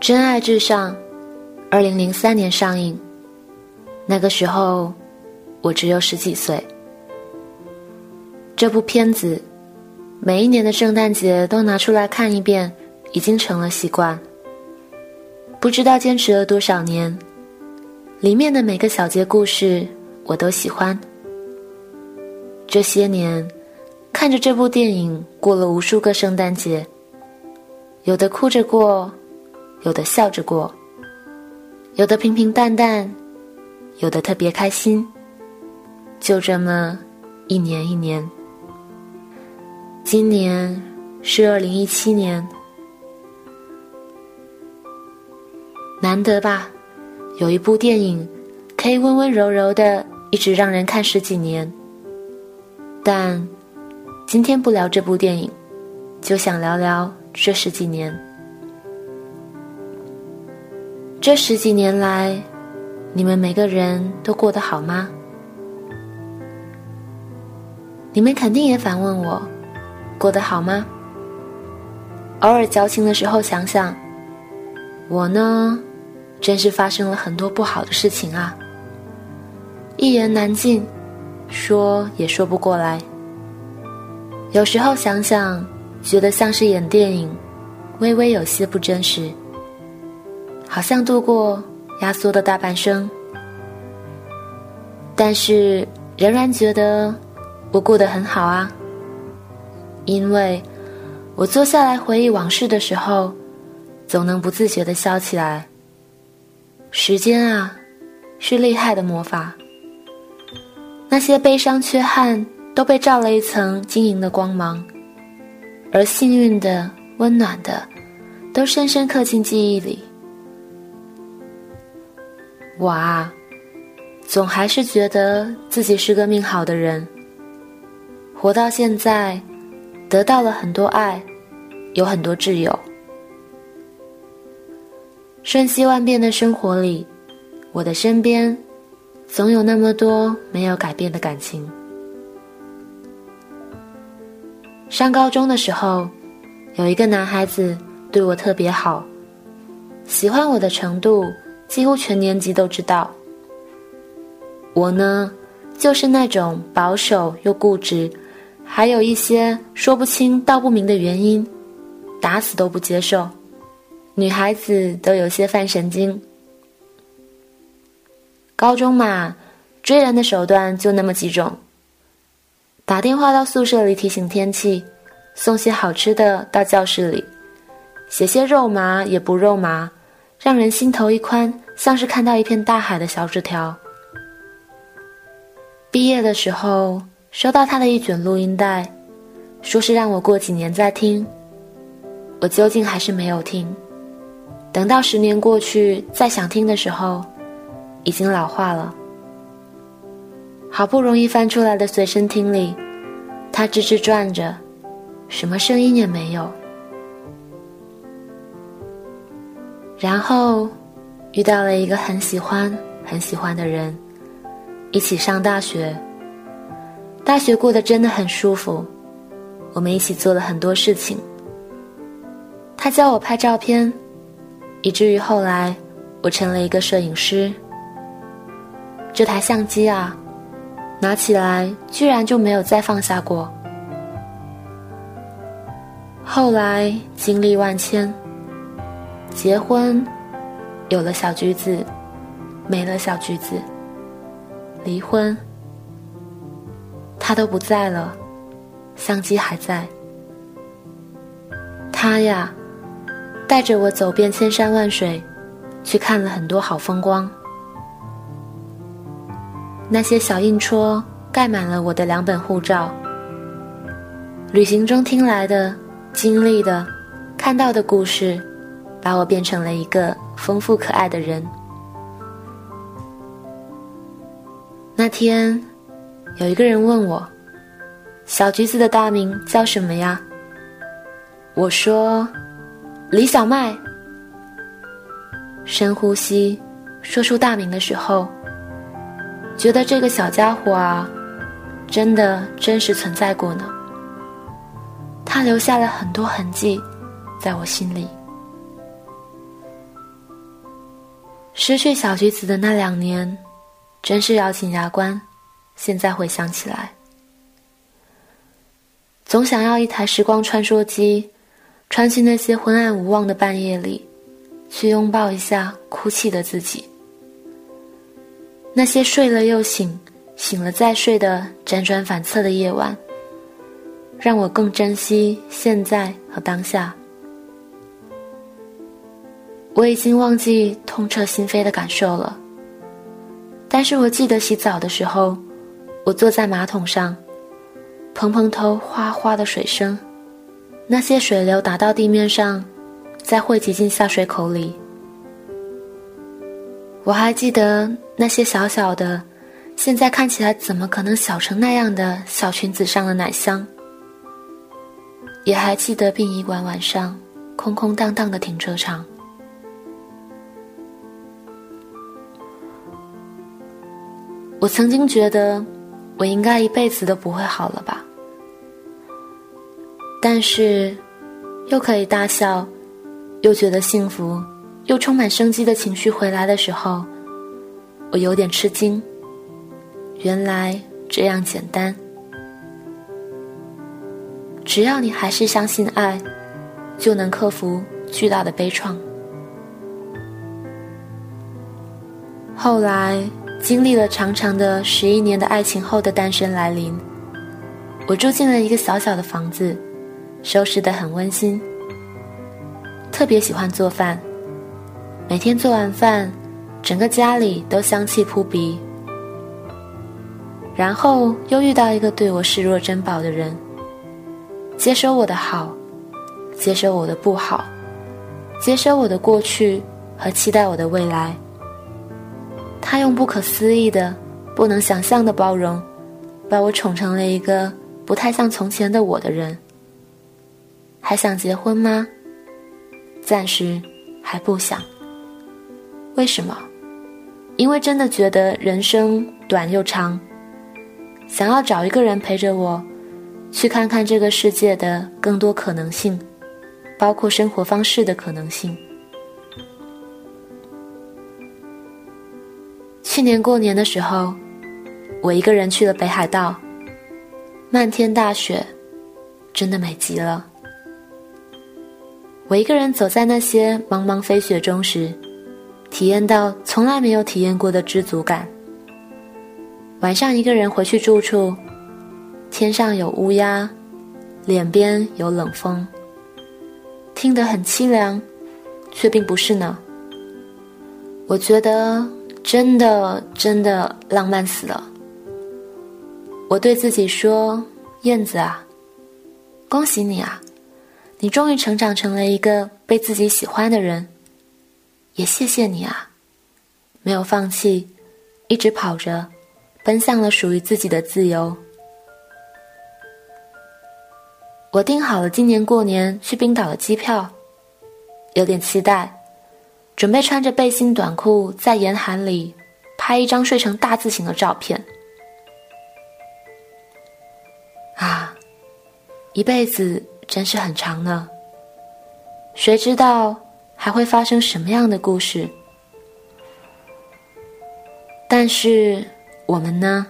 真爱至上，二零零三年上映。那个时候，我只有十几岁。这部片子，每一年的圣诞节都拿出来看一遍，已经成了习惯。不知道坚持了多少年，里面的每个小节故事我都喜欢。这些年，看着这部电影过了无数个圣诞节，有的哭着过。有的笑着过，有的平平淡淡，有的特别开心。就这么一年一年，今年是二零一七年，难得吧？有一部电影可以温温柔柔的一直让人看十几年。但今天不聊这部电影，就想聊聊这十几年。这十几年来，你们每个人都过得好吗？你们肯定也反问我，过得好吗？偶尔矫情的时候想想，我呢，真是发生了很多不好的事情啊，一言难尽，说也说不过来。有时候想想，觉得像是演电影，微微有些不真实。好像度过压缩的大半生，但是仍然觉得我过得很好啊。因为我坐下来回忆往事的时候，总能不自觉的笑起来。时间啊，是厉害的魔法。那些悲伤缺憾都被罩了一层晶莹的光芒，而幸运的、温暖的，都深深刻进记忆里。我啊，总还是觉得自己是个命好的人。活到现在，得到了很多爱，有很多挚友。瞬息万变的生活里，我的身边总有那么多没有改变的感情。上高中的时候，有一个男孩子对我特别好，喜欢我的程度。几乎全年级都知道。我呢，就是那种保守又固执，还有一些说不清道不明的原因，打死都不接受。女孩子都有些犯神经。高中嘛，追人的手段就那么几种：打电话到宿舍里提醒天气，送些好吃的到教室里，写些肉麻也不肉麻。让人心头一宽，像是看到一片大海的小纸条。毕业的时候收到他的一卷录音带，说是让我过几年再听。我究竟还是没有听。等到十年过去再想听的时候，已经老化了。好不容易翻出来的随身听里，它吱吱转着，什么声音也没有。然后，遇到了一个很喜欢、很喜欢的人，一起上大学。大学过得真的很舒服，我们一起做了很多事情。他教我拍照片，以至于后来我成了一个摄影师。这台相机啊，拿起来居然就没有再放下过。后来经历万千。结婚，有了小橘子，没了小橘子。离婚，他都不在了，相机还在。他呀，带着我走遍千山万水，去看了很多好风光。那些小印戳盖满了我的两本护照。旅行中听来的、经历的、看到的故事。把我变成了一个丰富可爱的人。那天，有一个人问我：“小橘子的大名叫什么呀？”我说：“李小麦。”深呼吸，说出大名的时候，觉得这个小家伙啊，真的真实存在过呢。他留下了很多痕迹，在我心里。失去小橘子的那两年，真是咬紧牙关。现在回想起来，总想要一台时光穿梭机，穿进那些昏暗无望的半夜里，去拥抱一下哭泣的自己。那些睡了又醒，醒了再睡的辗转反侧的夜晚，让我更珍惜现在和当下。我已经忘记痛彻心扉的感受了，但是我记得洗澡的时候，我坐在马桶上，蓬蓬头哗哗的水声，那些水流打到地面上，再汇集进下水口里。我还记得那些小小的，现在看起来怎么可能小成那样的小裙子上的奶香，也还记得殡仪馆晚上空空荡荡的停车场。我曾经觉得，我应该一辈子都不会好了吧，但是，又可以大笑，又觉得幸福。又充满生机的情绪回来的时候，我有点吃惊。原来这样简单，只要你还是相信爱，就能克服巨大的悲怆。后来经历了长长的十一年的爱情后的单身来临，我住进了一个小小的房子，收拾得很温馨，特别喜欢做饭。每天做完饭，整个家里都香气扑鼻。然后又遇到一个对我视若珍宝的人，接收我的好，接收我的不好，接收我的过去和期待我的未来。他用不可思议的、不能想象的包容，把我宠成了一个不太像从前的我的人。还想结婚吗？暂时还不想。为什么？因为真的觉得人生短又长，想要找一个人陪着我，去看看这个世界的更多可能性，包括生活方式的可能性。去年过年的时候，我一个人去了北海道，漫天大雪，真的美极了。我一个人走在那些茫茫飞雪中时。体验到从来没有体验过的知足感。晚上一个人回去住处，天上有乌鸦，脸边有冷风，听得很凄凉，却并不是呢。我觉得真的真的浪漫死了。我对自己说：“燕子啊，恭喜你啊，你终于成长成了一个被自己喜欢的人。”也谢谢你啊，没有放弃，一直跑着，奔向了属于自己的自由。我订好了今年过年去冰岛的机票，有点期待，准备穿着背心短裤在严寒里拍一张睡成大字形的照片。啊，一辈子真是很长呢，谁知道？还会发生什么样的故事？但是我们呢？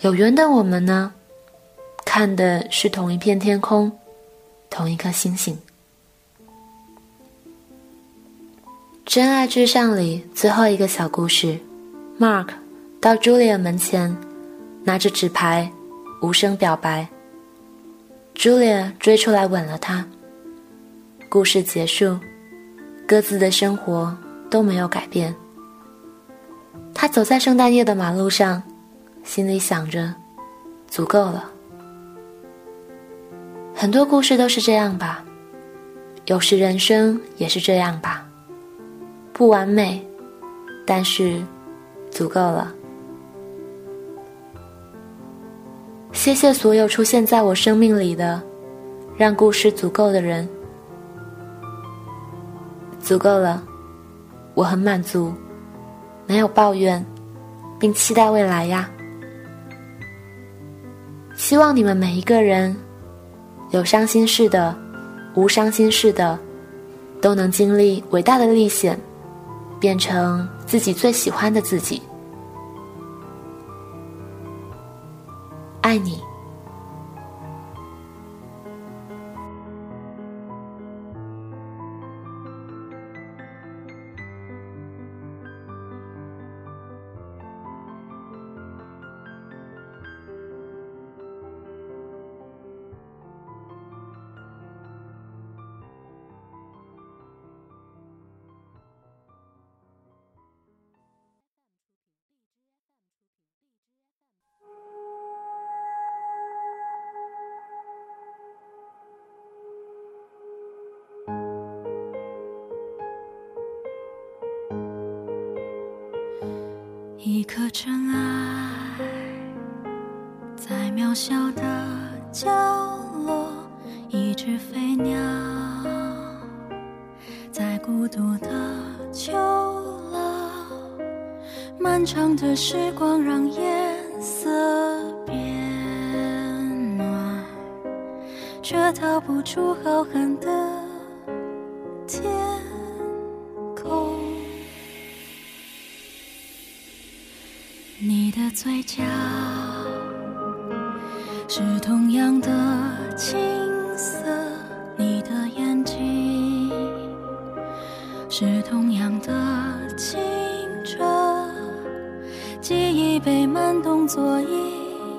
有缘的我们呢？看的是同一片天空，同一颗星星。《真爱至上》里最后一个小故事，Mark 到 Julia 门前，拿着纸牌，无声表白。Julia 追出来吻了他。故事结束。各自的生活都没有改变。他走在圣诞夜的马路上，心里想着：足够了。很多故事都是这样吧，有时人生也是这样吧。不完美，但是足够了。谢谢所有出现在我生命里的，让故事足够的人。足够了，我很满足，没有抱怨，并期待未来呀。希望你们每一个人，有伤心事的，无伤心事的，都能经历伟大的历险，变成自己最喜欢的自己。爱你。颗尘埃，在渺小的角落；一只飞鸟，在孤独的秋老。漫长的时光让颜色变暖，却逃不出浩瀚的嘴角是同样的青涩，你的眼睛是同样的清澈，记忆被慢动作一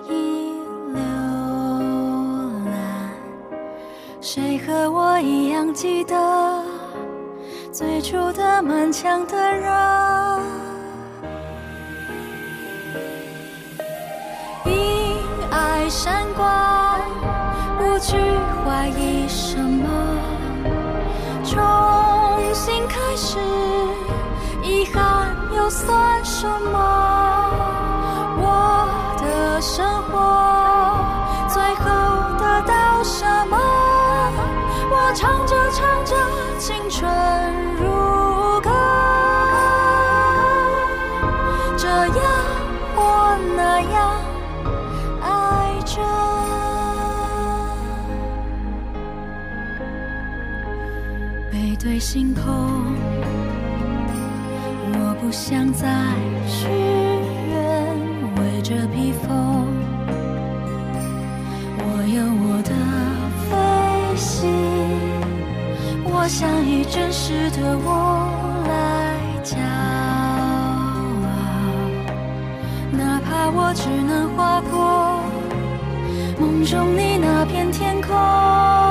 一浏览，谁和我一样记得最初的满腔的热？闪光，不去怀疑什么，重新开始，遗憾又算什么？我的生活最后得到什么？我唱着唱着，青春如歌，这样或那样。对星空，我不想再许愿，围着披风，我有我的飞行。我想以真实的我来骄傲，哪怕我只能划过梦中你那片天空。